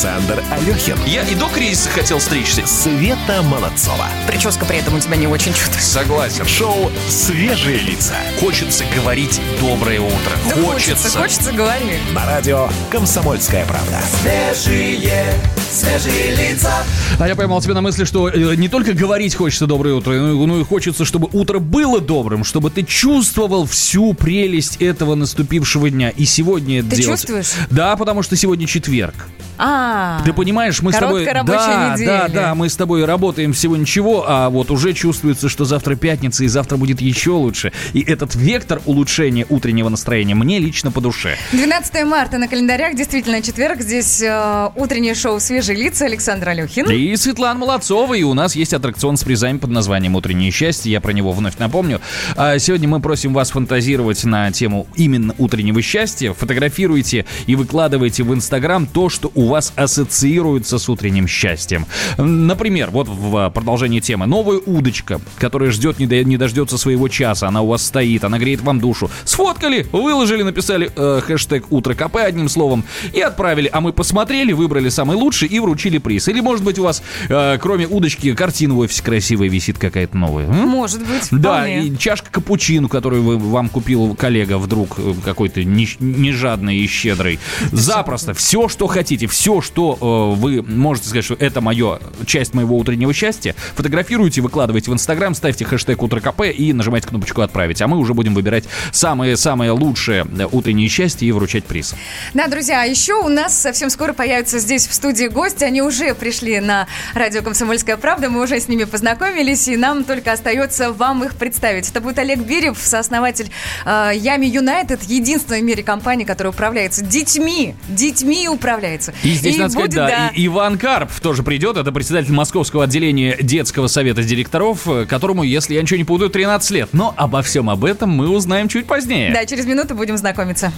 Александр Алехин. Я и до кризиса хотел стричься. Света Молодцова. Прическа при этом у тебя не очень чувствуется. Согласен. Шоу «Свежие лица» Хочется говорить доброе утро. Да хочется, хочется, говори. на радио «Комсомольская правда». Свежие, свежие лица. А я поймал тебя на мысли, что э, не только говорить хочется доброе утро, но, и- ну и хочется, чтобы утро было добрым, чтобы ты чувствовал всю прелесть этого наступившего дня. И сегодня это Ты делать. чувствуешь? Да, потому что сегодня четверг. А, Ты понимаешь, мы с тобой... Короткая рабочая да, неделя. да, да, мы с тобой работаем всего ничего, а вот уже чувствуется, что завтра пятница и завтра будет еще лучше. И этот вектор улучшения утреннего настроения мне лично по душе. 12 марта на календарях, действительно четверг. Здесь э, утреннее шоу «Свежие лица» Александр Алехин. И Светлана Молодцова, и у нас есть аттракцион с призами под названием «Утреннее счастье». Я про него вновь напомню. А сегодня мы просим вас фантазировать на тему именно утреннего счастья. Фотографируйте и выкладывайте в Инстаграм то, что у вас ассоциируется с утренним счастьем. Например, вот в продолжении темы. Новая удочка, которая ждет, не дождется своего часа. Она у вас стоит, она греет вам душу. Сфоткали, выложили, написали э, хэштег «Утро КП» одним словом и отправили. А мы посмотрели, выбрали самый лучший и вручили приз. Или, может быть, у вас, э, кроме удочки, картина в офисе красивая висит какая-то новая. м? Может быть, Да, вполне. и чашка капучино, которую вы, вам купил коллега вдруг э, какой-то не, не жадный и щедрый. Запросто. Все, что хотите, все, что э, вы можете сказать, что это мое, часть моего утреннего счастья, фотографируйте, выкладывайте в Инстаграм, ставьте хэштег Утро КП и нажимайте кнопочку «Отправить». А мы уже будем выбирать самое-самое лучшее э, утреннее счастье и вручать приз. Да, друзья, а еще у нас совсем скоро появятся здесь в студии гости. Они уже пришли на радио «Комсомольская правда». Мы уже с ними познакомились, и нам только остается вам их представить. Это будет Олег Бирев, сооснователь э, Ями Юнайтед, единственная в мире компания, которая управляется детьми. Детьми управляется. И здесь, надо сказать, будет, да, и Иван Карп тоже придет. Это председатель Московского отделения детского совета директоров, э, которому, если я ничего не путаю, 13 лет. Но обо всем об этом мы узнаем чуть позднее. Да, через минуту будем знакомиться.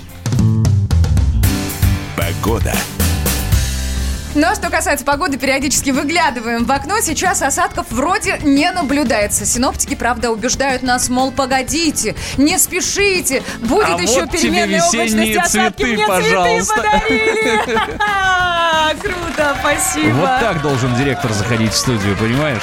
Погода. Ну а что касается погоды, периодически выглядываем в окно. Сейчас осадков вроде не наблюдается. Синоптики, правда, убеждают нас, мол, погодите, не спешите. Будет А еще вот переменная облачность. Осадки цветы, мне пожалуйста. цветы подарили. Круто, спасибо. Вот так должен директор заходить в студию, понимаешь?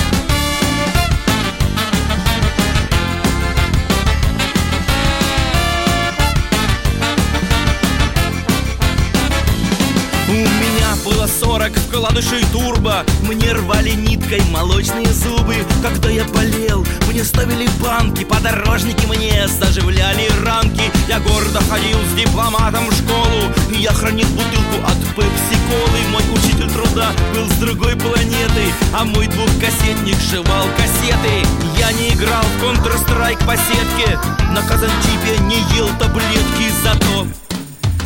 У меня было 40 вкладышей турбо. Мне рвали ниткой молочные зубы. Когда я болел, мне ставили банки. Подорожники мне заживляли ранки. Я гордо ходил с дипломатом в школу. Я хранил бутылку от пепси-колы. Мой учитель труда был с другой планеты. А мой двухкассетник жевал кассеты. Я не играл в Counter-Strike по сетке. На казанчипе не ел таблетки Зато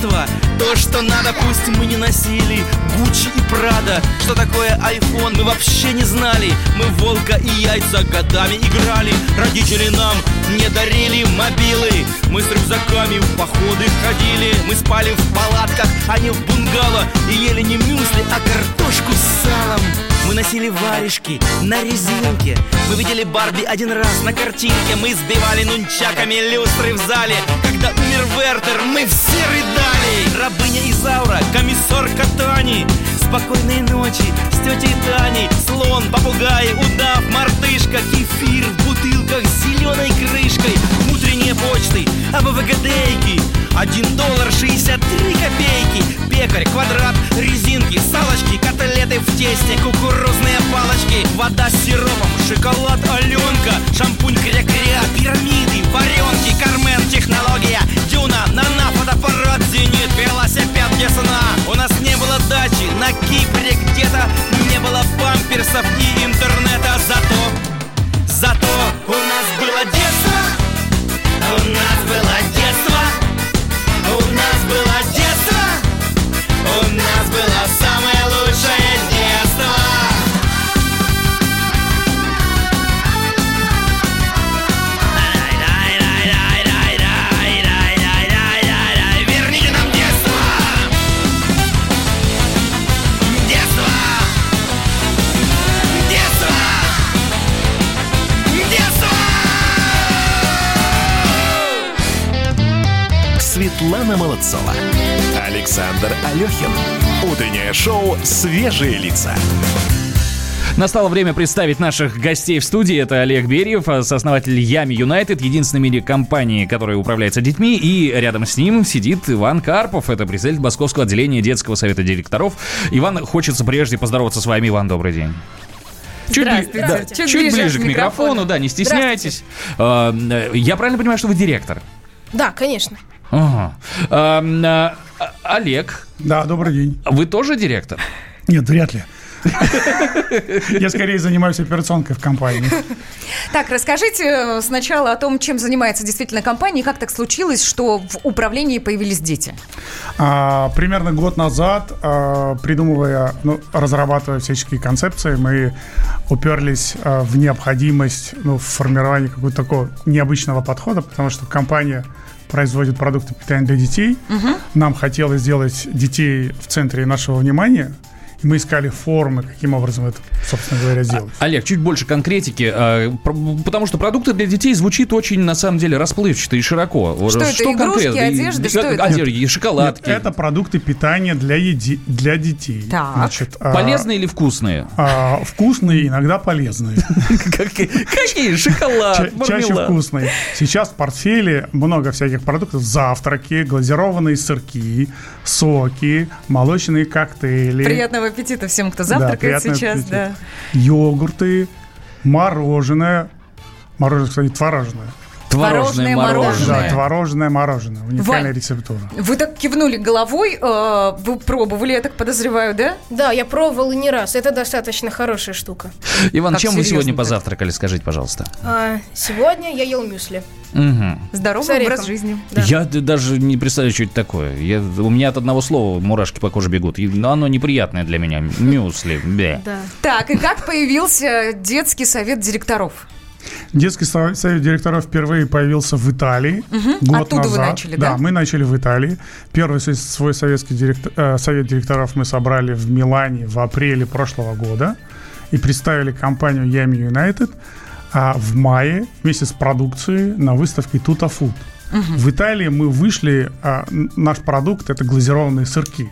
детство То, что надо, пусть мы не носили Гуччи и Прада. Что такое iPhone, мы вообще не знали. Мы волка и яйца годами играли. Родители нам не дарили мобилы. Мы с рюкзаками в походы ходили. Мы спали в палатках, а не в бунгало. И ели не мюсли, а картошку с салом мы носили варежки на резинке. Мы видели Барби один раз на картинке. Мы сбивали нунчаками люстры в зале. Когда умер Вертер, мы все рыдали. Рабыня Изаура, комиссар Катани Спокойной ночи с тетей Таней. Слон, попугай, удав, мартышка Кефир в бутылках с зеленой крышкой Утренние почты, АБВГДейки Один доллар шестьдесят три копейки. Пекарь, квадрат, резинки, салочки Котлеты в тесте, кукурузные палочки. Вода с сиропом, шоколад Аленка, шампунь кря-кря, пирамиды, варенки, Кармен, технология, Дюна, Нана, фотоаппарат, Зенит, велосипед, весна. У нас не было дачи на Кипре где-то, не было памперсов и интернета, зато, зато у нас было детство, у нас было детство, Алехин. Утреннее шоу «Свежие лица». Настало время представить наших гостей в студии. Это Олег Берьев, э, сооснователь Ями Юнайтед, единственной в мире компании, которая управляется детьми. И рядом с ним сидит Иван Карпов, это президент Московского отделения детского совета директоров. Иван, хочется прежде поздороваться с вами. Иван, добрый день. Чуть, Здравствуйте. да, Чуть чуть ближе ближе к микрофону, микрофону. да, не стесняйтесь. Э, э, Я правильно понимаю, что вы директор? Да, конечно. Ага. Эм, э, Олег, Да, добрый день. вы тоже директор? Нет, вряд ли. Я скорее занимаюсь операционкой в компании. Так, расскажите э, сначала о том, чем занимается действительно компания, и как так случилось, что в управлении появились дети. А, примерно год назад, а, придумывая, ну, разрабатывая всяческие концепции, мы уперлись а, в необходимость ну, в формировании какого-то такого необычного подхода, потому что компания производит продукты питания для детей. Нам хотелось сделать детей в центре нашего внимания. Мы искали формы, каким образом это, собственно говоря, сделать. Олег, чуть больше конкретики, про- потому что продукты для детей звучит очень, на самом деле, расплывчато и широко. Что это, игрушки, конкретно? Одежда, что это? Одежда, и шоколадки. Нет, это продукты питания для, еди- для детей. Так. Значит, а, Полезные или вкусные? а, вкусные, иногда полезные. Какие? Шоколад, Ча- Чаще вкусные. Сейчас в портфеле много всяких продуктов. Завтраки, глазированные сырки, соки, молочные коктейли. Приятного аппетита всем, кто Да, завтракает приятного сейчас. Да. Йогурты, мороженое. Мороженое, кстати, творожное. Творожное Творожное мороженое. Да, творожное мороженое. Уникальная Вань. рецептура. Вы так кивнули головой, э, вы пробовали, я так подозреваю, да? Да, я пробовал и не раз. Это достаточно хорошая штука. Иван, Как чем вы сегодня серьезно-то? позавтракали, скажите, пожалуйста? А, сегодня я ел мюсли. Мгм. Здоровый образ жизни. Да. Я даже не представляю, что это такое. Я, у меня от одного слова мурашки по коже бегут. И, но оно неприятное для меня. Мюсли. Да. Так, и как появился детский совет директоров? Детский со- совет директоров впервые появился в Италии год Оттуда вы назад. начали, да? Да, мы начали в Италии. Первый свой- советский директор- э, совет директоров мы собрали в Милане в апреле прошлого года и представили компанию Yami United а в мае вместе с продукцией на выставке Tuta Food. В Италии мы вышли, а, наш продукт это глазированные сырки.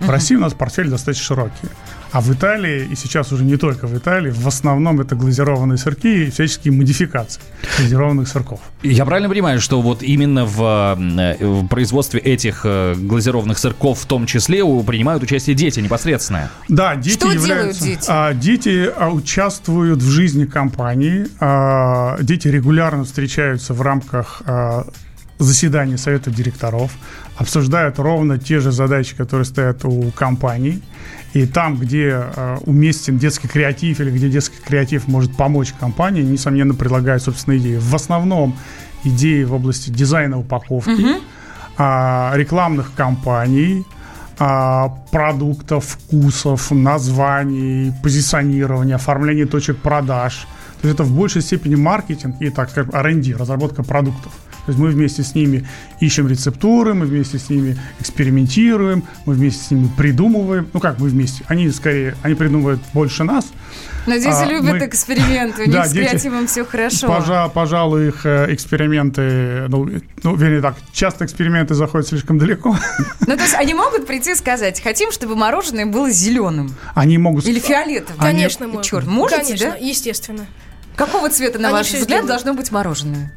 В России у нас портфель достаточно широкий. А в Италии, и сейчас уже не только в Италии, в основном это глазированные сырки и всяческие модификации глазированных сырков. Я правильно понимаю, что вот именно в, э, в производстве этих э, глазированных сырков в том числе у- принимают участие дети непосредственно? Да, дети Что делают являются... дети? а, дети а, участвуют в жизни компании. а, дети регулярно встречаются в рамках а, заседаний совета директоров, обсуждают ровно те же задачи, которые стоят у компаний. И там, где а, уместен детский креатив или где детский креатив может помочь компании, несомненно, предлагают собственные идеи. В основном идеи в области дизайна упаковки, а, рекламных кампаний, а, продуктов, вкусов, названий, позиционирования, оформления точек продаж. То есть это в большей степени маркетинг и так как R&D, разработка продуктов. То есть мы вместе с ними ищем рецептуры, мы вместе с ними экспериментируем, мы вместе с ними придумываем. Ну как мы вместе? Они скорее, они придумывают больше нас. Но дети А, любят мы- эксперименты, у них Да, с дети- креативом все хорошо. Пожа- пожалуй, их э, эксперименты, ну, ну, вернее так, часто эксперименты заходят слишком далеко. Ну, то есть они могут прийти и сказать, хотим, чтобы мороженое было зеленым Они могут... или фиолетовым. Конечно, И можно. чёрт, можете, Конечно, да? естественно. Какого цвета, на Они ваш взгляд, должно быть мороженое?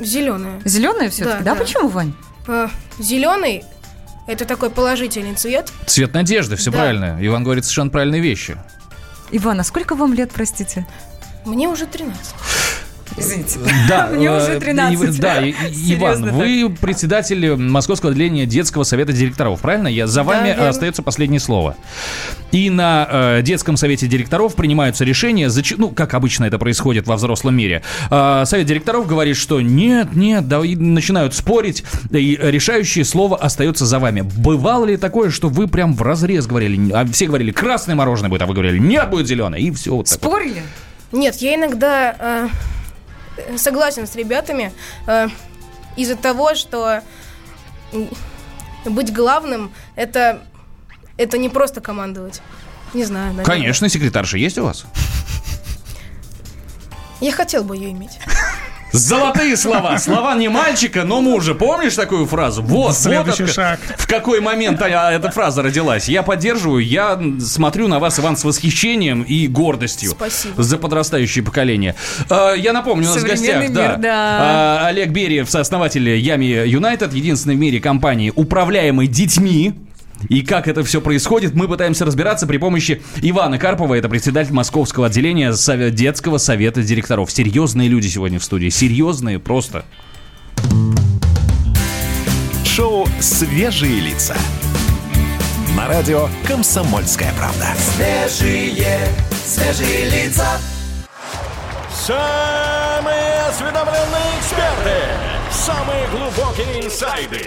зеленое. Зеленое все-таки? Да, Да, да. почему, Вань? зеленый это такой положительный цвет. Цвет надежды, все Да. правильно. Иван говорит совершенно правильные вещи. Иван, а сколько вам лет, простите? Мне уже 13. Извините. Да, Мне э, уже 13. и- Да, Иван, вы председатель Московского отделения детского совета директоров, правильно? Я за вами остается последнее слово. И на э, детском совете директоров принимаются решения, зач- ну, как обычно это происходит во взрослом мире. Э, совет директоров говорит, что нет, нет, да, и начинают спорить, и решающее слово остается за вами. Бывало ли такое, что вы прям в разрез говорили, а все говорили, красное мороженое будет, а вы говорили, нет, будет зеленое, и все вот так вот. Спорили? Нет, я иногда э, согласен с ребятами э, из-за того, что быть главным это, это не просто командовать. Не знаю, наверное. Конечно, секретарша есть у вас? Я хотел бы ее иметь. Золотые слова. Слова не мальчика, но мужа. Помнишь такую фразу? Вот, Следующий вот шаг. В какой момент а, эта фраза родилась? Я поддерживаю, я смотрю на вас, Иван, с восхищением и гордостью. Спасибо. За подрастающее поколение. А, Я напомню, у нас в гостях, да, мир, да. а, Олег Бериев, сооснователь Ями Юнайтед, единственной в мире компании, управляемой детьми. И как это все происходит, мы пытаемся разбираться при помощи Ивана Карпова, это председатель Московского отделения Совет- детского совета директоров. Серьезные люди сегодня в студии, серьезные просто. Шоу «Свежие лица». На радио «Комсомольская правда». Самые осведомленные эксперты, самые глубокие инсайды,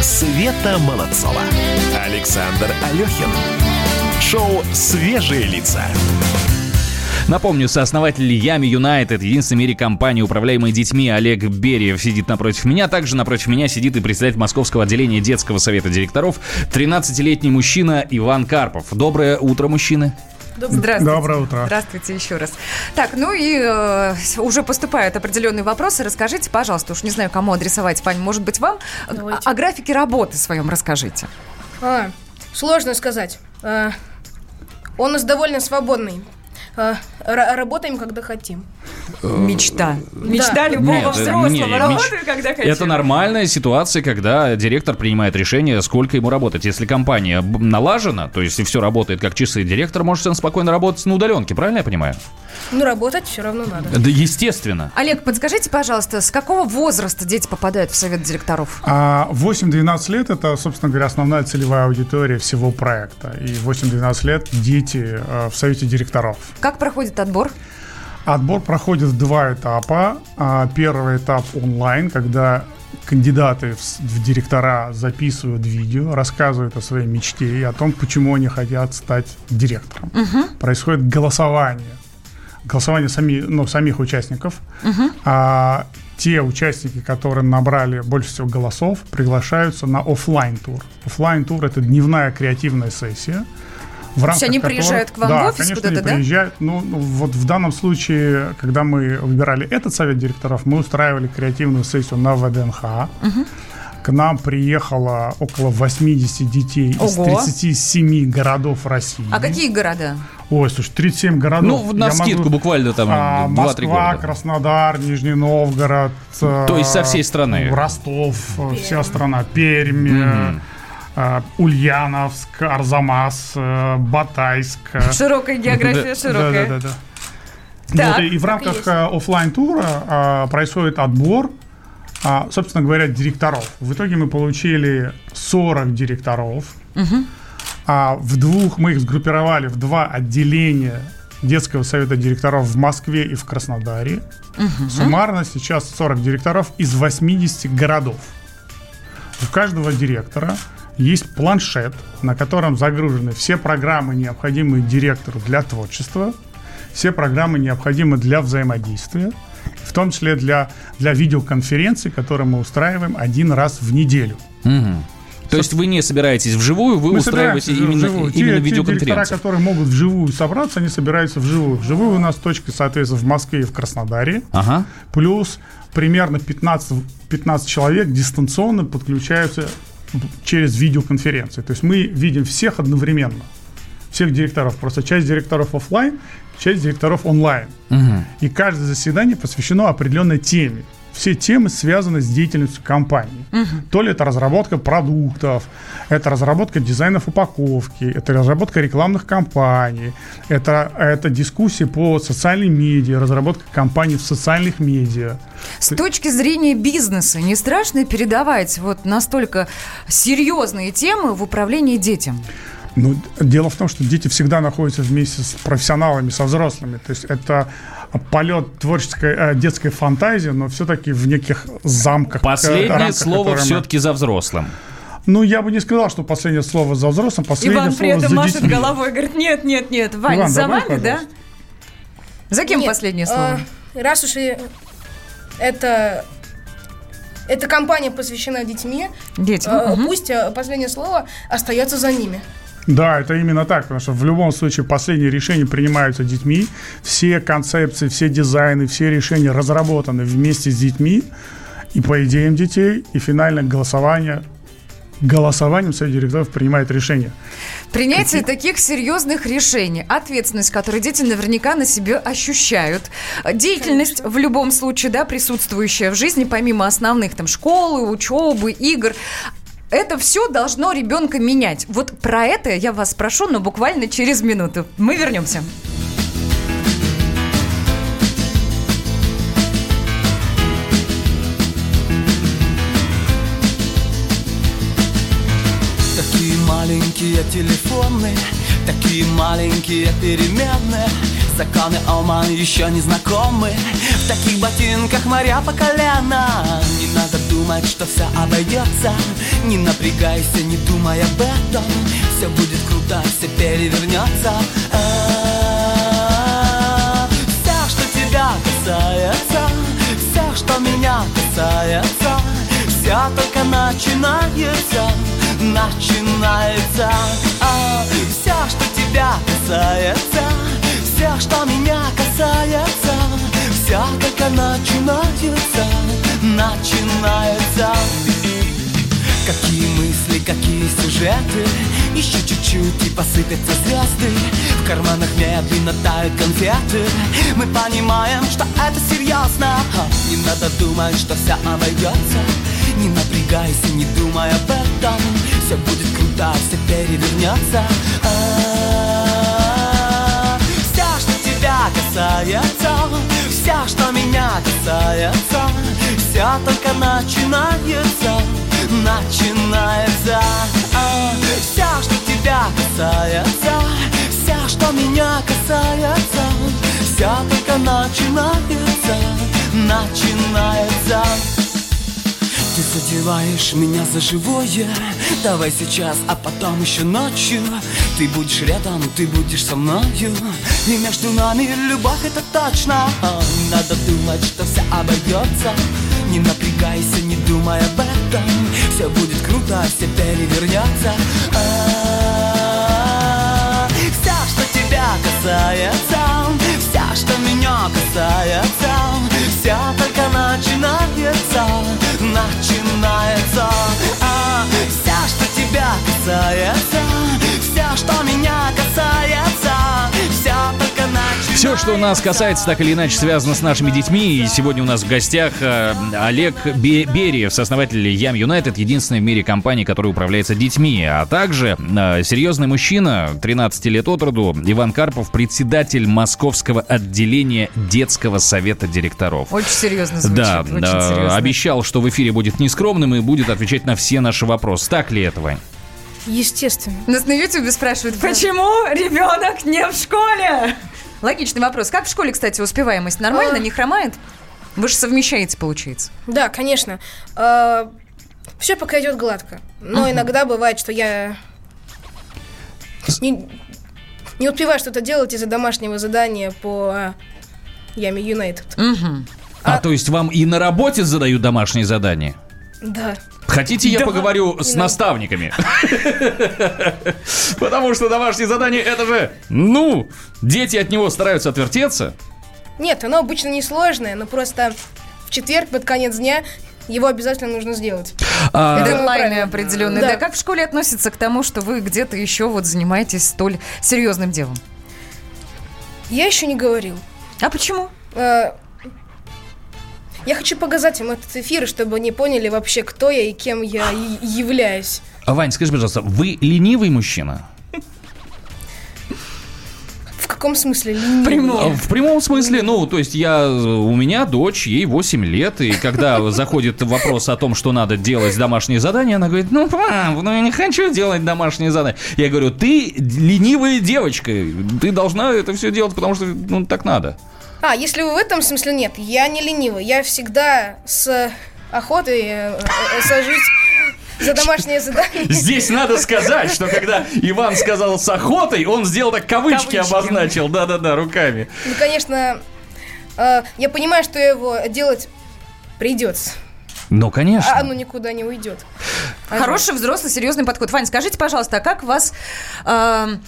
Света Молодцова. Александр Алехин. Шоу «Свежие лица». Напомню, сооснователь Ями Юнайтед, единственной в мире компании, управляемой детьми, Олег Бериев сидит напротив меня. Также напротив меня сидит и председатель Московского отделения детского совета директоров, 13-летний мужчина Иван Карпов. Доброе утро, мужчины. Здравствуйте. Доброе утро. Здравствуйте еще раз. Так, ну и э, уже поступают определенные вопросы. Расскажите, пожалуйста, уж не знаю, кому адресовать, Пань, может быть, вам. Давайте. О, о графике работы своем расскажите. А, сложно сказать. А, он у нас довольно свободный. Ра- работаем, когда хотим. Мечта. Мечта любого взрослого. Работаю, когда хочу. Это нормальная ситуация, когда директор принимает решение, сколько ему работать. Если компания налажена, то есть все работает как часы, директор может совершенно спокойно работать на удаленке, правильно я понимаю? Ну, работать все равно надо. Да, естественно. Олег, подскажите, пожалуйста, с какого возраста дети попадают в совет директоров? А 8-12 лет это, собственно говоря, основная целевая аудитория всего проекта. И 8-12 лет дети э, в совете директоров. Как проходит отбор? Отбор проходит в два этапа. А, Первый этап онлайн, когда кандидаты в, директора записывают видео, рассказывают о своей мечте и о том, почему они хотят стать директором. Происходит голосование. Голосование сами, ну, самих участников. А те участники, которые набрали больше всего голосов, приглашаются на оффлайн тур. Оффлайн тур это дневная креативная сессия. В есть они которой- приезжают к вам да, в офис конечно, куда-то, да? приезжают. Ну, ну, вот в данном случае, когда мы выбирали этот совет директоров, мы устраивали креативную сессию на ВДНХ. К нам приехало около 80 детей из Ого. 37 городов России. А какие города? Ой, слушай, 37 городов. Ну, на скидку могу- буквально там А, 2-3 Москва, города. Краснодар, Нижний Новгород. То есть со всей страны. Ростов, э, вся страна, Пермь, э, э, Ульяновск, Арзамас, э, Батайск. э, Широкая география, широкая. Да, да, да. Так, Вот, и, и в рамках есть. э, оффлайн тура а, происходит отбор, а, собственно говоря, директоров. В итоге мы получили 40 директоров. А в двух мы их сгруппировали в два отделения детского совета директоров в Москве и в Краснодаре. Суммарно сейчас 40 директоров из 80 городов. У каждого директора есть планшет, на котором загружены все программы, необходимые директору для творчества, все программы необходимы для взаимодействия, в том числе для, для видеоконференций, которые мы устраиваем один раз в неделю. Мгм. То есть вы не собираетесь вживую, вы Мы устраиваете именно, вживую. Те- именно те директора, видеоконференцию. которые могут вживую собраться, они собираются вживую. Вживую у нас точки, соответственно, в Москве и в Краснодаре. Ага. Плюс примерно 15, 15 человек дистанционно подключаются через видеоконференции. То есть мы видим всех одновременно. Всех директоров. Просто часть директоров офлайн, часть директоров онлайн. И каждое заседание посвящено определенной теме. Все темы связаны с деятельностью компании. То ли это разработка продуктов, это разработка дизайнов упаковки, это разработка рекламных кампаний, это, это дискуссии по социальным медиа, разработка кампаний в социальных медиа. С точки зрения бизнеса, не страшно передавать вот настолько серьезные темы в управлении детям? Ну, дело в том, что дети всегда находятся вместе с профессионалами, со взрослыми. То есть это полет творческой э, детской фантазии, но все-таки в неких замках. э, Последнее рамках, слово мы- все-таки за взрослым. Ну, я бы не сказал, что последнее слово за взрослым, последнее Иван при слово этом за машет детьми. головой, говорит, нет, нет, нет, Вань, Иван, за добавь, вами, да? За кем Нет, последнее слово? э, раз уж и это... Эта компания посвящена детьми, Детям. э, мгм. пусть э, последнее слово остается за ними. Да, это именно так, потому что в любом случае последние решения принимаются детьми, все концепции, все дизайны, все решения разработаны вместе с детьми. И по идеям детей, и финальное голосование голосованием совет директоров принимает решение. Принятие таких серьезных решений, ответственность, которую дети наверняка на себе ощущают, деятельность в любом случае, да, присутствующая в жизни, помимо основных там школы, учебы, игр, это все должно ребенка менять. Вот про это я вас спрошу, но буквально через минуту. Мы вернемся. Такие маленькие телефоны, такие маленькие переменные Законы Ома еще не знакомы В таких ботинках моря по колено Не надо думать, что все обойдется Не напрягайся, не думай об этом. Все будет круто, все перевернется А, Все, что тебя касается Все, что меня касается Все только начинается Начинается. А, Все, что тебя касается Все, что меня касается Все только начинается Начинается. Какие мысли, какие сюжеты Еще чуть-чуть и посыпятся звезды. В карманах медленно тают конфеты. Мы понимаем, что это серьезно Не надо думать, что все обойдется Не напрягайся, не думай об этом. Все будет круто, все перевернется А, Все, что тебя касается Все, что меня касается Все только начинается Начинается. А, Все, что тебя касается Все, что меня касается Все только начинается Начинается. Ты задеваешь меня за живое Давай сейчас, а потом еще ночью Ты будешь рядом, ты будешь со мною. И между нами любовь, это точно. Надо думать, что все обойдется. Не напрягайся, не думай об этом. Все будет круто, все перевернется А, Все, что тебя касается Все, что меня касается Все только начинается Начинается. А, Все, что тебя касается что меня касается Все только начинается Все, что нас касается, так или иначе связано с нашими детьми. И сегодня у нас в гостях э, Олег Бе- Бериев, сооснователь Ям Юнайтед, единственная в мире компания, которая управляется детьми. А также э, серьезный мужчина, 13 лет от роду, Иван Карпов, председатель московского отделения детского совета директоров. Очень серьезно звучит. Да, очень да, серьезно. обещал, что в эфире будет нескромным и будет отвечать на все наши вопросы. Так ли это, Вань? Естественно. Нас на Ютубе спрашивают, почему ребенок не в школе? Логичный вопрос. Как в школе, кстати, успеваемость? Нормально, А. не хромает? Вы же совмещаете, получается. Да, конечно. все пока идет гладко. Но иногда бывает, что я не, не успеваю что-то делать из-за домашнего задания по а, Яме Юнайтед. А, то есть вам и на работе задают домашние задания? Да. Хотите, я поговорю с надо. наставниками? Потому что домашнее задание это же, ну, дети от него стараются отвертеться. Нет, оно обычно несложное, но просто в четверг под конец дня его обязательно нужно сделать. А, Это Дедлайны определенные. Да. Да. Как в школе относятся к тому, что вы где-то еще вот занимаетесь столь серьезным делом? Я еще не говорил. А почему? Э, Я хочу показать им этот эфир, чтобы они поняли вообще, кто я и кем я и- являюсь. Вань, скажи, пожалуйста, вы ленивый мужчина? В каком смысле? ленивый? А, В прямом смысле, ну, то есть я, у меня дочь, ей 8 лет, и когда заходит вопрос о том, что надо делать домашние задания, она говорит, ну, пап, ну я не хочу делать домашние задания. Я говорю, ты ленивая девочка, ты должна это все делать, потому что, ну, так надо. А, если вы в этом смысле нет, я не ленивый. Я всегда с охотой э, э, сажусь за домашнее задание. Здесь надо сказать, что когда Иван сказал с охотой, он сделал так кавычки, Кавычки. обозначил, да-да-да, руками. Ну, конечно, э, я понимаю, что его делать придется. Ну, конечно. А оно никуда не уйдет. А Хороший, взрослый, серьезный подход. Вань, скажите, пожалуйста, а как вас эм,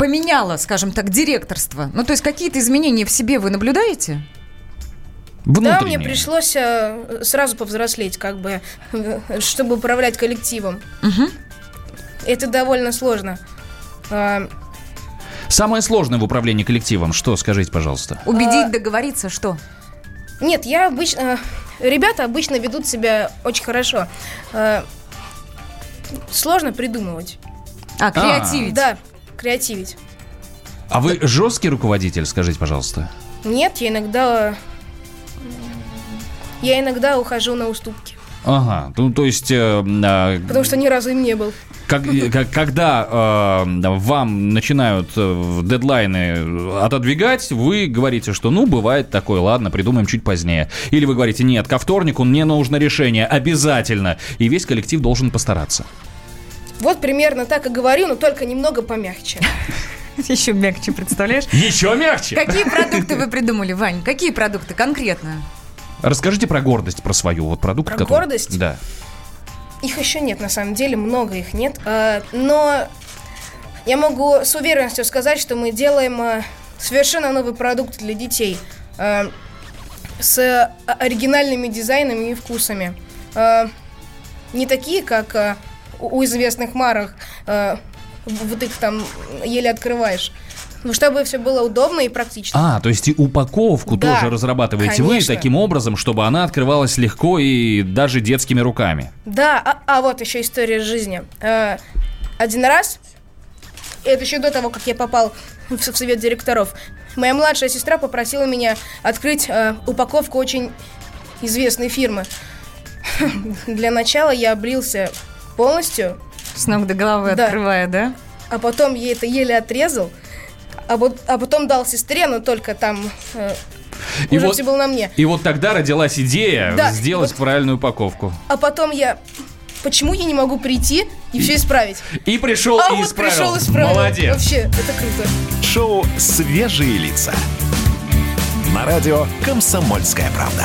поменяло, скажем так, директорство? Ну, то есть какие-то изменения в себе вы наблюдаете? Да, Внутреннее. мне пришлось э, сразу повзрослеть, как бы, э, чтобы управлять коллективом. Это довольно сложно. А, Самое сложное в управлении коллективом, что, скажите, пожалуйста? Убедить, А- договориться, что? Нет, я обычно... Ребята обычно ведут себя очень хорошо. А, Сложно придумывать. А, креативить. Да, креативить. А вы жесткий руководитель, скажите, пожалуйста? Нет, я иногда... Я иногда ухожу на уступки. Ага, ну то есть, э, а, Потому что ни разу им не был. как- как- когда э, вам начинают э, дедлайны отодвигать, вы говорите, что ну бывает такое, ладно, придумаем чуть позднее. Или вы говорите, нет, ко вторнику мне нужно решение, обязательно. И весь коллектив должен постараться. Вот примерно так и говорю, но только немного помягче. Еще мягче, представляешь? Еще мягче. Какие продукты вы придумали, Вань? Какие продукты конкретно? Расскажите про гордость, про свою вот продукт. Про который- гордость? Да. Их еще нет, на самом деле, много их нет. А, Но я могу с уверенностью сказать, что мы делаем а, совершенно новый продукт для детей а, с оригинальными дизайнами и вкусами. Не такие, как у известных марок, в- вот их там еле открываешь. Ну, чтобы все было удобно и практично. А, то есть и упаковку Да, тоже разрабатываете вы конечно. таким образом, чтобы она открывалась легко и даже детскими руками. Да, а, а вот еще история жизни. Э, один раз, это еще до того, как я попал в, в совет директоров, моя младшая сестра попросила меня открыть э, упаковку очень известной фирмы. Для начала я облился полностью, С ног до головы Да. открывая, да? а потом я это еле отрезал, а, вот, а потом дал сестре, но только там э, И уже вот- все было на мне. И вот тогда родилась идея Да, сделать вот- правильную упаковку. А потом я... Почему я не могу прийти и все исправить? И пришел А и вот исправил. пришел и исправил. Молодец. Вообще, это круто. Шоу «Свежие лица». На радио «Комсомольская правда».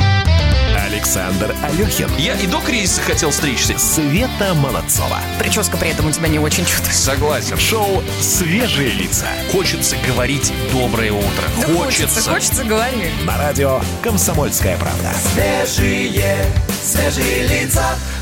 Александр Алехин. Я и до кризиса хотел стричься. Света Молодцова. Прическа при этом у тебя не очень чувствуется. Согласен. Шоу «Свежие лица». Хочется говорить доброе утро. Да хочется. хочется, говори. На радио «Комсомольская правда».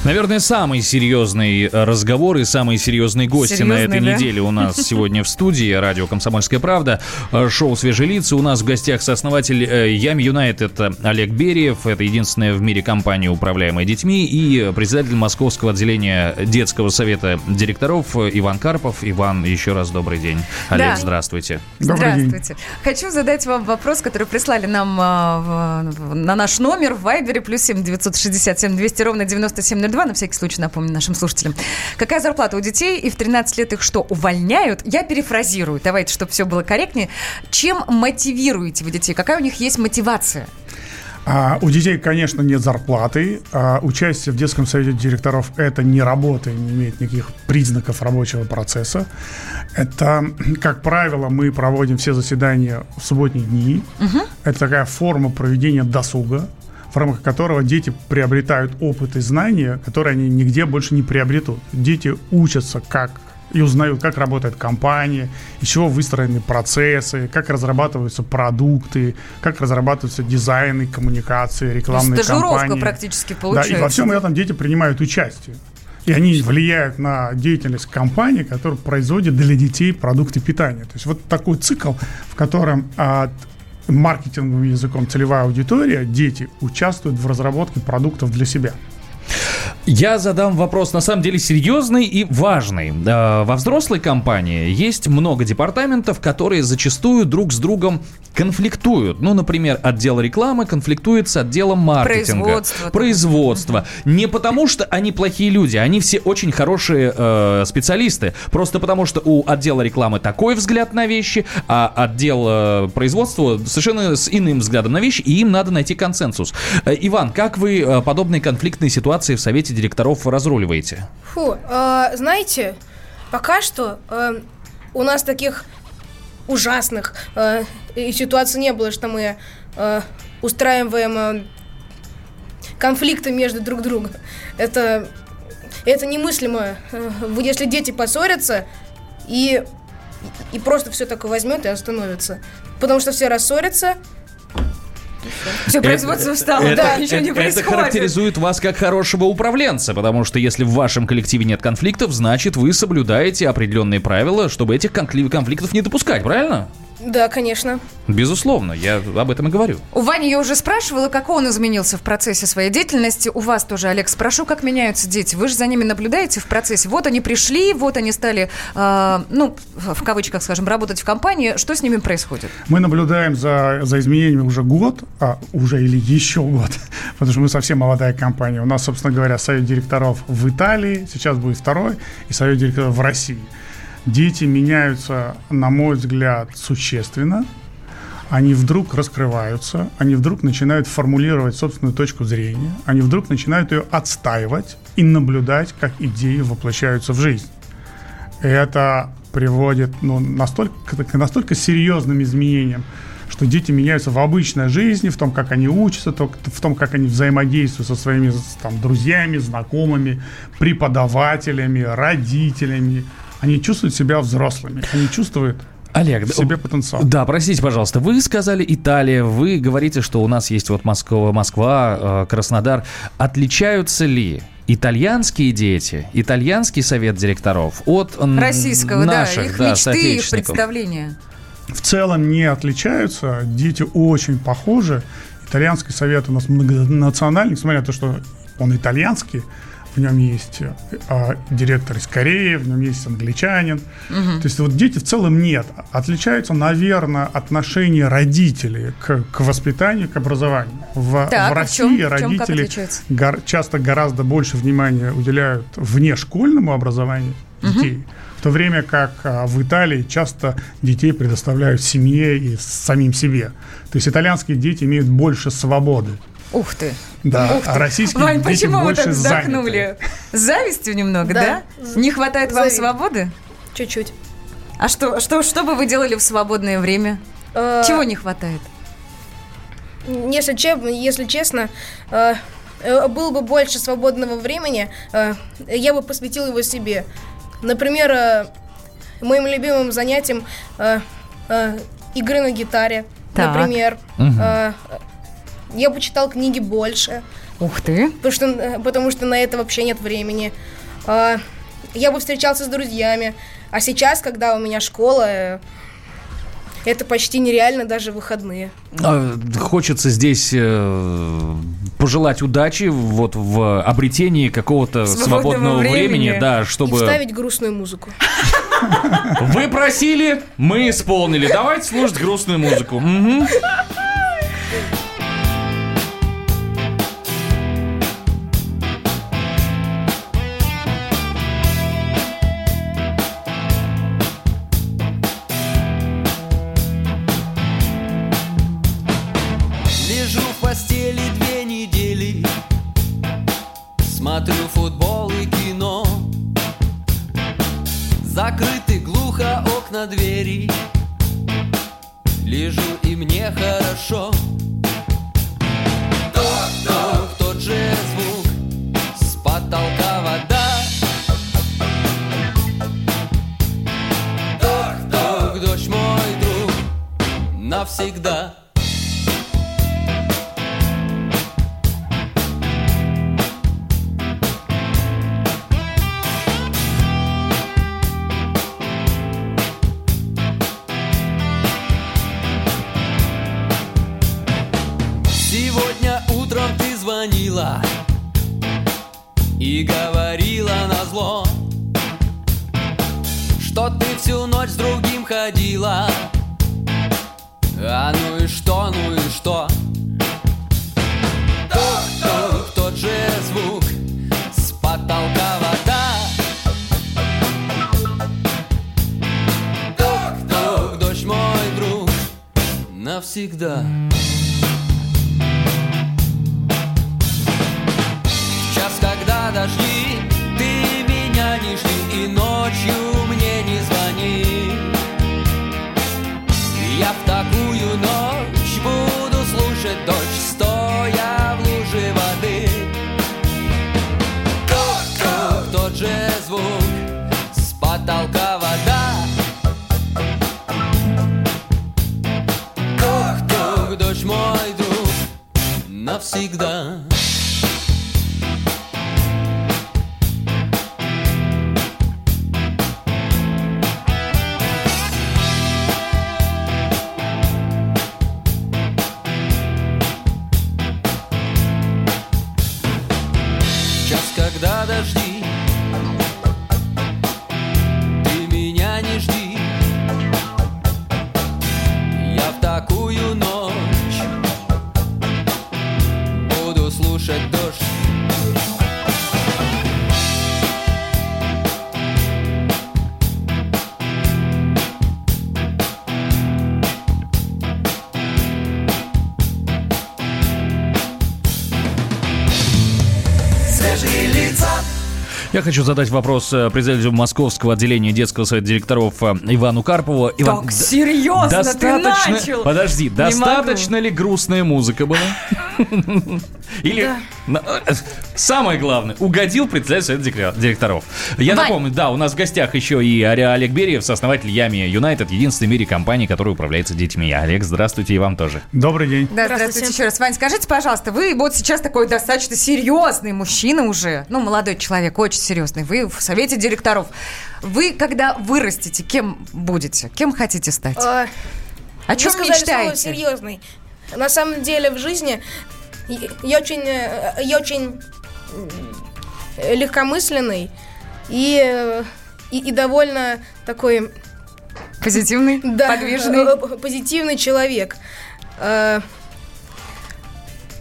Наверное, самый серьезный э, разговор и самые серьезные гости на Серьезный, этой да? неделе у нас сегодня в студии. Радио «Комсомольская правда». э, Шоу «Свежие лица». У нас в гостях сооснователь э, Ями Юнайтед э, Олег Бериев. Это единственная в мире компания, управляемая детьми. И председатель Московского отделения детского совета директоров Иван Карпов. Иван, еще раз добрый день. Олег, Да. здравствуйте. Добрый день. Здравствуйте. Хочу задать вам вопрос, который прислали нам а, на наш номер в Вайбере плюс 7 967 200 ровно 9702. номер два, на всякий случай напомню нашим слушателям. Какая зарплата у детей, и в 13 лет их что, увольняют? Я перефразирую, давайте, чтобы все было корректнее. Чем мотивируете вы детей? Какая у них есть мотивация? А, у детей, конечно, нет зарплаты. А, участие в детском совете директоров – это не работа, и не имеет никаких признаков рабочего процесса. Это, как правило, мы проводим все заседания в субботние дни. Это такая форма проведения досуга, в рамках которого дети приобретают опыт и знания, которые они нигде больше не приобретут. Дети учатся, как и узнают, как работает компания, из чего выстроены процессы, как разрабатываются продукты, как разрабатываются дизайны, коммуникации, рекламные Стажировка кампании. практически Да, получается. и во всем этом дети принимают участие. И они влияют на деятельность компании, которая производит для детей продукты питания. То есть вот такой цикл, в котором а, маркетинговым языком целевая аудитория, дети участвуют в разработке продуктов для себя. Я задам вопрос, на самом деле, серьезный и важный. Во взрослой компании есть много департаментов, которые зачастую друг с другом конфликтуют. Ну, например, отдел рекламы конфликтует с отделом маркетинга. Производство. Производство. Не потому, что они плохие люди, они все очень хорошие э, специалисты. Просто потому, что у отдела рекламы такой взгляд на вещи, а отдел э, производства совершенно с иным взглядом на вещи, и им надо найти консенсус. Э, Иван, как вы э, подобные конфликтные ситуации в совете директоров разруливаете? Фу, э, знаете, пока что э, у нас таких ужасных э, и ситуаций не было, что мы э, устраиваем э, конфликты между друг другом. Это, это немыслимо. Э, Если дети поссорятся и, и просто все такое возьмет и остановится. Потому что все рассорятся, Все, производство встало, это, да, ничего не это- это происходит. характеризует вас как хорошего управленца, потому что если в вашем коллективе нет конфликтов, значит вы соблюдаете определенные правила, чтобы этих конфли- конфликтов не допускать, правильно? Да, конечно. Безусловно, я об этом и говорю. У Вани я уже спрашивала, как он изменился в процессе своей деятельности. У вас тоже, Олег, спрошу, как меняются дети. Вы же за ними наблюдаете в процессе. Вот они пришли, вот они стали, э, ну, в кавычках, скажем, работать в компании. Что с ними происходит? Мы наблюдаем за, за изменениями уже год, а уже или еще год, потому что мы совсем молодая компания. У нас, собственно говоря, совет директоров в Италии, сейчас будет второй, и совет директоров в России. Дети меняются, на мой взгляд, существенно. Они вдруг раскрываются, они вдруг начинают формулировать собственную точку зрения, они вдруг начинают ее отстаивать и наблюдать, как идеи воплощаются в жизнь. Это приводит ну, настолько, к настолько серьезным изменениям, что дети меняются в обычной жизни, в том, как они учатся, в том, как они взаимодействуют со своими там, друзьями, знакомыми, преподавателями, родителями. Они чувствуют себя взрослыми, они чувствуют Олег, в себе потенциал. Да, простите, пожалуйста, вы сказали Италия, вы говорите, что у нас есть вот Москва, Москва э, Краснодар. Отличаются ли итальянские дети, итальянский совет директоров от Российского, наших, да, их да, мечты, их представления. в целом не отличаются. Дети очень похожи. Итальянский совет у нас многонациональный, несмотря на то, что он итальянский. В нем есть э, директор из Кореи, в нем есть англичанин. То есть вот дети в целом нет. Отличаются, наверное, отношение родителей к, к воспитанию, к образованию. В, Так, в а в чем- России в чем родители отличаются? гор- часто гораздо больше внимания уделяют внешкольному образованию детей. В то время как а, в Италии часто детей предоставляют семье и самим себе. То есть итальянские дети имеют больше свободы. Ух ты. Да, Ух ты. а российские Вань, дети почему вы больше так заняты. вздохнули? С завистью немного, да? Да. Не хватает вам Зависть. свободы? Чуть-чуть. А что, что, что бы вы делали в свободное время? Э, Чего не хватает? Если, если честно, э, э, было бы больше свободного времени, э, я бы посвятил его себе. Например, э, моим любимым занятием э, э, игры на гитаре. Так. Например, Э, я бы читал книги больше, Ух ты. потому что, э, потому что на это вообще нет времени. Э, я бы встречался с друзьями. А сейчас, когда у меня школа, э, это почти нереально даже в выходные. А, Хочется здесь э, пожелать удачи вот в обретении какого-то Свободного свободного времени, времени. да, И чтобы... вставить грустную музыку. Вы просили, мы исполнили. Давайте слушать грустную музыку. Мгм. Окна двери. Лежу и мне хорошо. Ток-ток, тот же звук. С потолка вода. Ток-ток, дождь мой друг. Навсегда потолка вода. Ток-ток, дождь мой друг. Навсегда хочу задать вопрос э, председателю Московского отделения детского совета директоров э, Ивану Карпову. Иван, Так, серьезно, достаточно, ты начал? Подожди, Не достаточно ли грустная музыка была? Или на- э, самое главное, угодил председатель совета директор- директоров. Я Вань. напомню, да, у нас в гостях еще и Олег Бериев, сооснователь Ями Юнайтед, единственной в мире компании, которая управляется детьми. Олег, здравствуйте и вам тоже. Добрый день. Да, здравствуйте еще раз. Вань, скажите, пожалуйста, вы вот сейчас такой достаточно серьезный мужчина уже, ну, молодой человек, очень серьезный. Вы в совете директоров. Вы, когда вырастете, кем будете? Кем хотите стать? А, О чем Вы сказали мечтаете? серьезный. На самом деле в жизни я- очень, э, я очень э, легкомысленный и, э, и, и довольно такой Позитивный, да, подвижный. позитивный человек.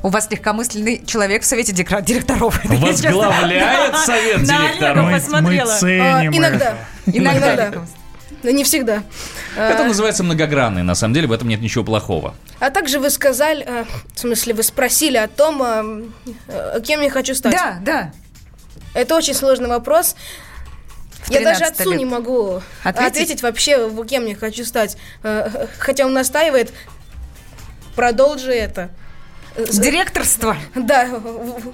У вас легкомысленный человек в совете директор- директоров. Возглавляет совет директоров. Мы, посмотрела. а, ценим иногда. Иногда. Не всегда. Это называется многогранный, на самом деле в этом нет ничего плохого. А также вы сказали, э, в смысле, вы спросили о том, э, э, кем я хочу стать. Да, да. Это очень сложный вопрос. Я даже 13 отцу лет. не могу Ответить? ответить, вообще, в кем я хочу стать. Э, Хотя он настаивает, продолжи это. Э, с- Директорство Да, в-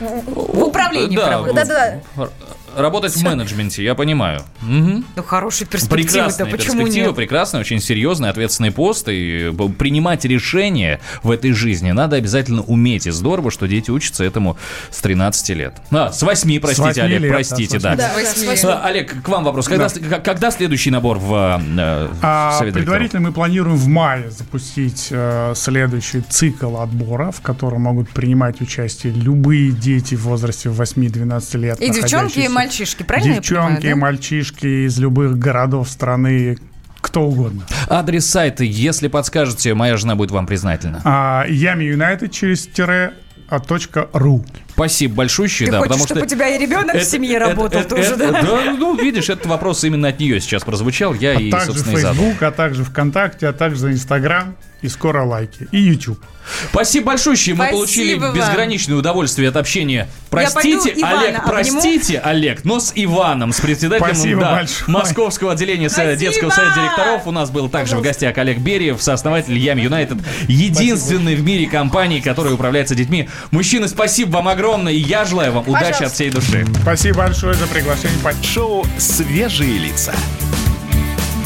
в управлении. Да, правда. да, да, Р- Работать в менеджменте, я понимаю. Мгм. Ну, хорошие перспективы, да Прекрасная почему перспектива, нет? прекрасный, очень серьезный, ответственный пост. И принимать решения в этой жизни надо обязательно уметь. И здорово, что дети учатся этому с 13 лет. А, с 8, простите, восьми Олег, лет, да, простите, с да. да, да, с. А, Олег, к вам вопрос. Когда, с- к- когда следующий набор в э, А, Совет предварительно мы планируем в мае запустить э, следующий цикл отбора, в котором могут принимать участие любые дети в возрасте 8-12 лет. И девчонки, и находящиеся- мальчишки, правильно я Девчонки, понимаю, да? мальчишки из любых городов страны, кто угодно. Адрес сайта, если подскажете, моя жена будет вам признательна. А, Ями Юнайтед через тире а, точка ру. Спасибо большущее, Ты да, хочешь, потому чтобы что... у тебя и ребенок в семье это- работал это- тоже, это- да? Да, ну, видишь, этот вопрос именно от нее сейчас прозвучал, я А и, также собственно, и задал. Facebook, а также ВКонтакте, а также Инстаграм и скоро лайки. И YouTube. Спасибо большое, мы Спасибо получили вам. безграничное удовольствие от общения. Простите, Ивана Олег, обниму. простите, Олег, но с Иваном, с председателем Спасибо да, большое. Московского отделения Спасибо. детского совета директоров. У нас был также в гостях Олег Бериев, сооснователь Ям Юнайтед, единственный в мире компании, которая управляется детьми. Мужчины, спасибо вам огромное, и я желаю вам удачи Пожалуйста. от всей души. Спасибо большое за приглашение. Шоу «Свежие лица».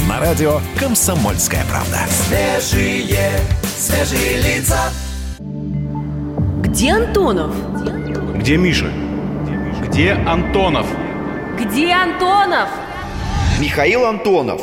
На радио «Комсомольская правда». Свежие, свежие лица. Где Антонов? Где Миша? Где Антонов? Где Антонов? Михаил Антонов.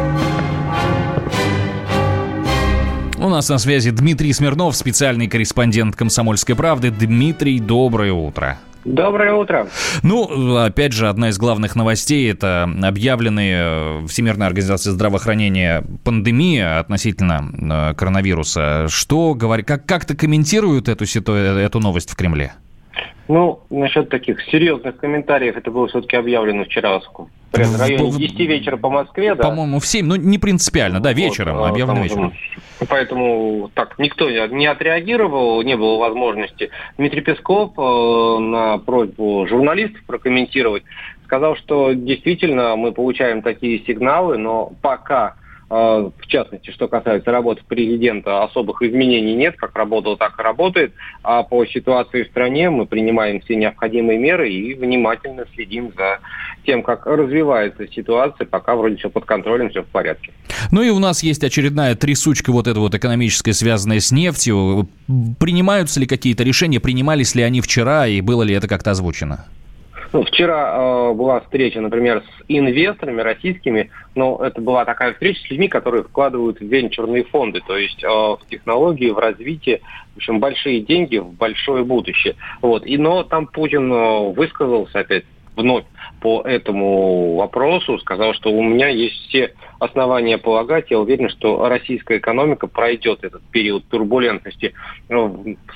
У нас на связи Дмитрий Смирнов, специальный корреспондент «Комсомольской правды». Дмитрий, доброе утро. Доброе утро. Ну, опять же, одна из главных новостей – это объявленная Всемирной организацией здравоохранения пандемия относительно э, коронавируса. Что говорит, как, как-то комментируют эту, ситу- эту новость в Кремле? Ну, насчет таких серьезных комментариев, это было все-таки объявлено вчера в В- районе в- 10 вечера по Москве, да. По-моему, в 7, ну, не принципиально, да, вечером, Вот, а, объявлено там, вечером. ну, Поэтому так никто не отреагировал, не было возможности. Дмитрий Песков э, на просьбу журналистов прокомментировать сказал, что действительно мы получаем такие сигналы, но пока в частности, что касается работы президента, особых изменений нет, как работал, так и работает. А по ситуации в стране мы принимаем все необходимые меры и внимательно следим за тем, как развивается ситуация, пока вроде все под контролем, все в порядке. Ну и у нас есть очередная трясучка вот эта вот экономическая, связанная с нефтью. Принимаются ли какие-то решения, принимались ли они вчера, и было ли это как-то озвучено? Ну, вчера э, была встреча, например, с инвесторами российскими, но это была такая встреча с людьми, которые вкладывают в венчурные фонды, то есть э, в технологии, в развитие, в общем, большие деньги в большое будущее. Вот. И, но там Путин э, высказался опять вновь по этому вопросу, сказал, что у меня есть все основания полагать, я уверен, что российская экономика пройдет этот период турбулентности э,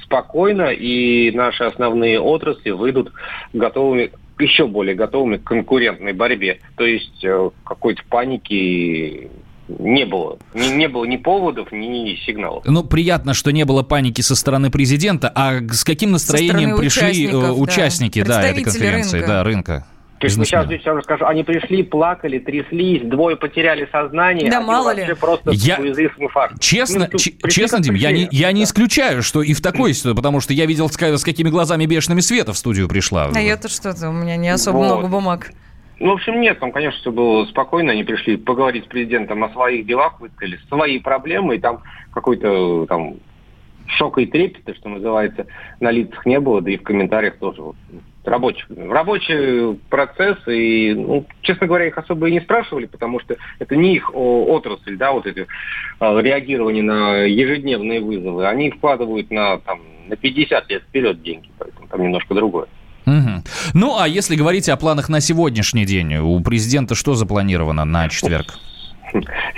спокойно, и наши основные отрасли выйдут готовыми еще более готовыми к конкурентной борьбе. То есть э, какой-то паники не было. Не, не было ни поводов, ни сигналов. Ну, приятно, что не было паники со стороны президента, а с каким настроением пришли э, участников, да. участники да, этой конференции, рынка. да, рынка? То есть сейчас здесь я уже скажу, они пришли, плакали, тряслись, двое потеряли сознание, Да один мало ли. просто Я- инфарктом. Честно, Ну, ч- честно, Дим, я не, я не исключаю, что и в такой ситуации, потому что я видел, с, ка- с какими глазами бешеными света в студию пришла. А я-то что-то, у меня не особо Вот. много бумаг. Ну, в общем, нет, там, конечно, все было спокойно. Они пришли поговорить с президентом о своих делах, высказали свои проблемы, и там какой-то там шока и трепета, что называется, на лицах не было, да и в комментариях тоже. Вот, рабочий, рабочий процесс, и, ну, честно говоря, их особо и не спрашивали, потому что это не их отрасль, да, вот это а, реагирование на ежедневные вызовы. Они вкладывают на, там, на 50 лет вперед деньги, поэтому там немножко другое. Мгм. Ну, а если говорить о планах на сегодняшний день, у президента что запланировано на четверг?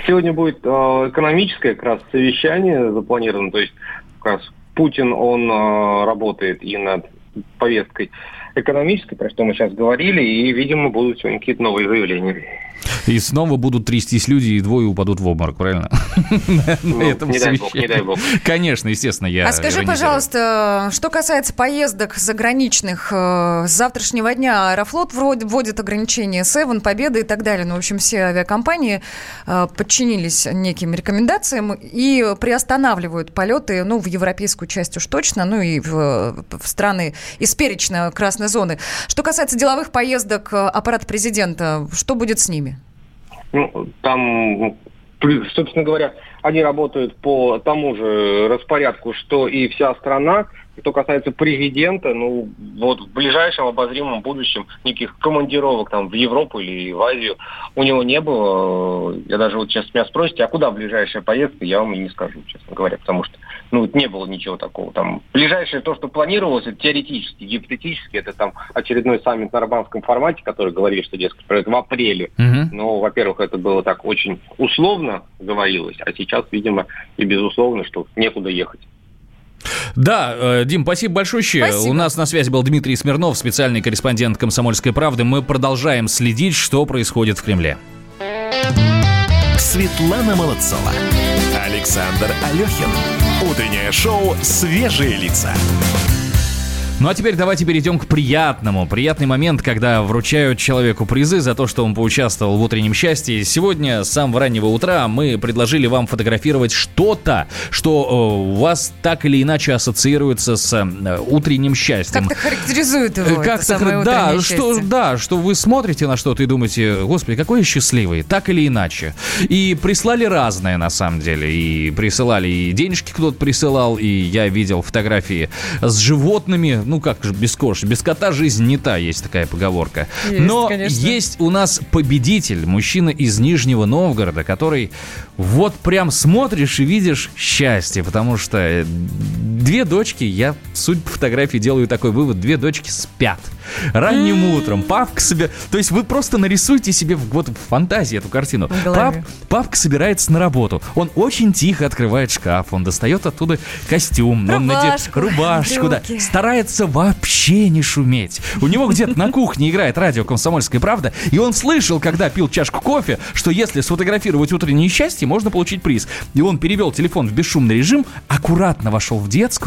Сегодня будет э, экономическое как раз совещание запланировано, то есть как раз Путин, он э, работает и над повесткой экономической, про что мы сейчас говорили, и, видимо, будут сегодня какие-то новые заявления. И снова будут трястись люди, и двое упадут в обморок, правильно? Ну, не дай бог, не дай бог. Конечно, естественно, я а скажи, пожалуйста, что касается поездок заграничных, э, с завтрашнего дня Аэрофлот вводит ограничения Seven, Победа и так далее. Ну, в общем, все авиакомпании э, подчинились неким рекомендациям и приостанавливают полеты, ну, в европейскую часть уж точно, ну и в, в страны из перечня красной зоны. Что касается деловых поездок э, аппарата президента, что будет с ними? Ну, там, ну, собственно говоря, они работают по тому же распорядку, что и вся страна. Что касается президента, ну, вот в ближайшем обозримом будущем никаких командировок там в Европу или в Азию у него не было. Я даже вот сейчас меня спросите, а куда ближайшая поездка, я вам и не скажу, честно говоря, потому что, ну, не было ничего такого. Там ближайшее то, что планировалось, это теоретически, гипотетически, это там очередной саммит на нормандском формате, который говорили, что, дескать, пройдет в апреле. Мгм. Но, во-первых, это было так очень условно говорилось, а сейчас, видимо, и безусловно, что некуда ехать. Да, э, Дим, спасибо большое. Спасибо. У нас на связи был Дмитрий Смирнов, специальный корреспондент «Комсомольской правды». Мы продолжаем следить, что происходит в Кремле. Светлана Молодцова. Александр Алехин. Утреннее шоу «Свежие лица». Ну а теперь давайте перейдем к приятному. Приятный момент, когда вручают человеку призы за то, что он поучаствовал в утреннем счастье. Сегодня с самого раннего утра мы предложили вам фотографировать что-то, что э, у вас так или иначе ассоциируется с э, утренним счастьем. Как-то характеризует его Как это самое да, утреннее что, счастье. да, что вы смотрите на что-то и думаете, господи, какой я счастливый, так или иначе. И прислали разное на самом деле. И присылали, и денежки кто-то присылал, и я видел фотографии с животными, ну как же без кошки, без кота жизнь не та, есть такая поговорка. Есть, Но конечно. есть у нас победитель, мужчина из Нижнего Новгорода, который вот прям смотришь и видишь счастье, потому что э, две дочки, я, судя по фотографии, делаю такой вывод, две дочки спят. Ранним утром папка себе... То есть вы просто нарисуйте себе вот в фантазии эту картину. Пап- папка собирается на работу. Он очень тихо открывает шкаф, он достает оттуда костюм, он надет Рубашку, да, старается вообще не шуметь. У него где-то на кухне играет радио «Комсомольская правда», и он слышал, когда пил чашку кофе, что если сфотографировать утреннее счастье, можно получить приз. И он перевел телефон в бесшумный режим, аккуратно вошел в детскую,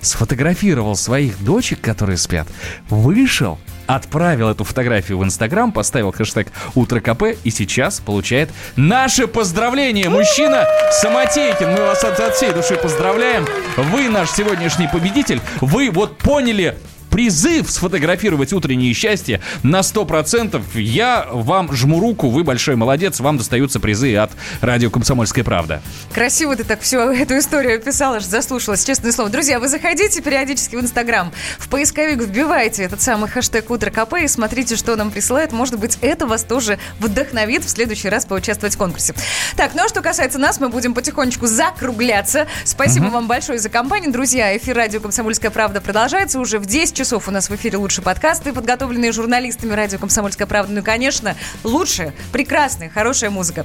сфотографировал своих дочек, которые спят, вышел, отправил эту фотографию в Инстаграм, поставил хэштег «Утро КП» и сейчас получает наше поздравление. Мужчина Самотейкин, мы вас от, от всей души поздравляем. Вы наш сегодняшний победитель. Вы вот поняли призыв сфотографировать утреннее счастье на 100%. Я вам жму руку, вы большой молодец, вам достаются призы от радио «Комсомольская правда». Красиво ты так всю эту историю описала, аж заслушалась, честное слово. Друзья, вы заходите периодически в Инстаграм, в поисковик вбивайте этот самый хэштег «Утро КП» и смотрите, что нам присылают. Может быть, это вас тоже вдохновит в следующий раз поучаствовать в конкурсе. Так, ну а что касается нас, мы будем потихонечку закругляться. Спасибо Мгм. вам большое за компанию, друзья. Эфир радио «Комсомольская правда» продолжается. Уже в 10 часов у нас в эфире лучшие подкасты, подготовленные журналистами радио «Комсомольская правда». Ну и, конечно, лучшая, прекрасная, хорошая музыка.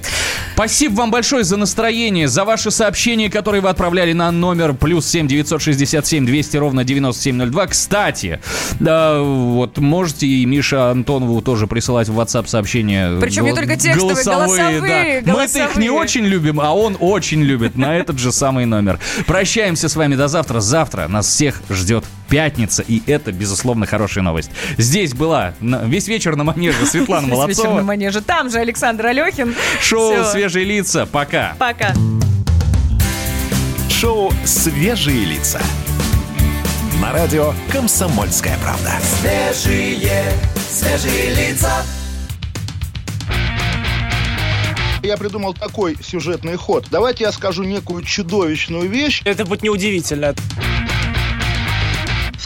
Спасибо вам большое за настроение, за ваши сообщения, которые вы отправляли на номер плюс 7 967 200 ровно 9702. Кстати, да, вот можете и Миша Антонову тоже присылать в WhatsApp сообщения. Причем не только текстовые, голосовые, да. Мы-то их не голосовые. очень любим, а он очень любит на этот же самый номер. Прощаемся с вами до завтра. Завтра нас всех ждет пятница, и это, безусловно, хорошая новость. Здесь была весь вечер на манеже Светлана Весь вечер на Молодцова. манеже. Там же Александр Алехин. Шоу. «Свежие лица». Пока. Пока. Шоу «Свежие лица». На радио «Комсомольская правда». Свежие, свежие лица. Я придумал такой сюжетный ход. Давайте я скажу некую чудовищную вещь. Это будет неудивительно.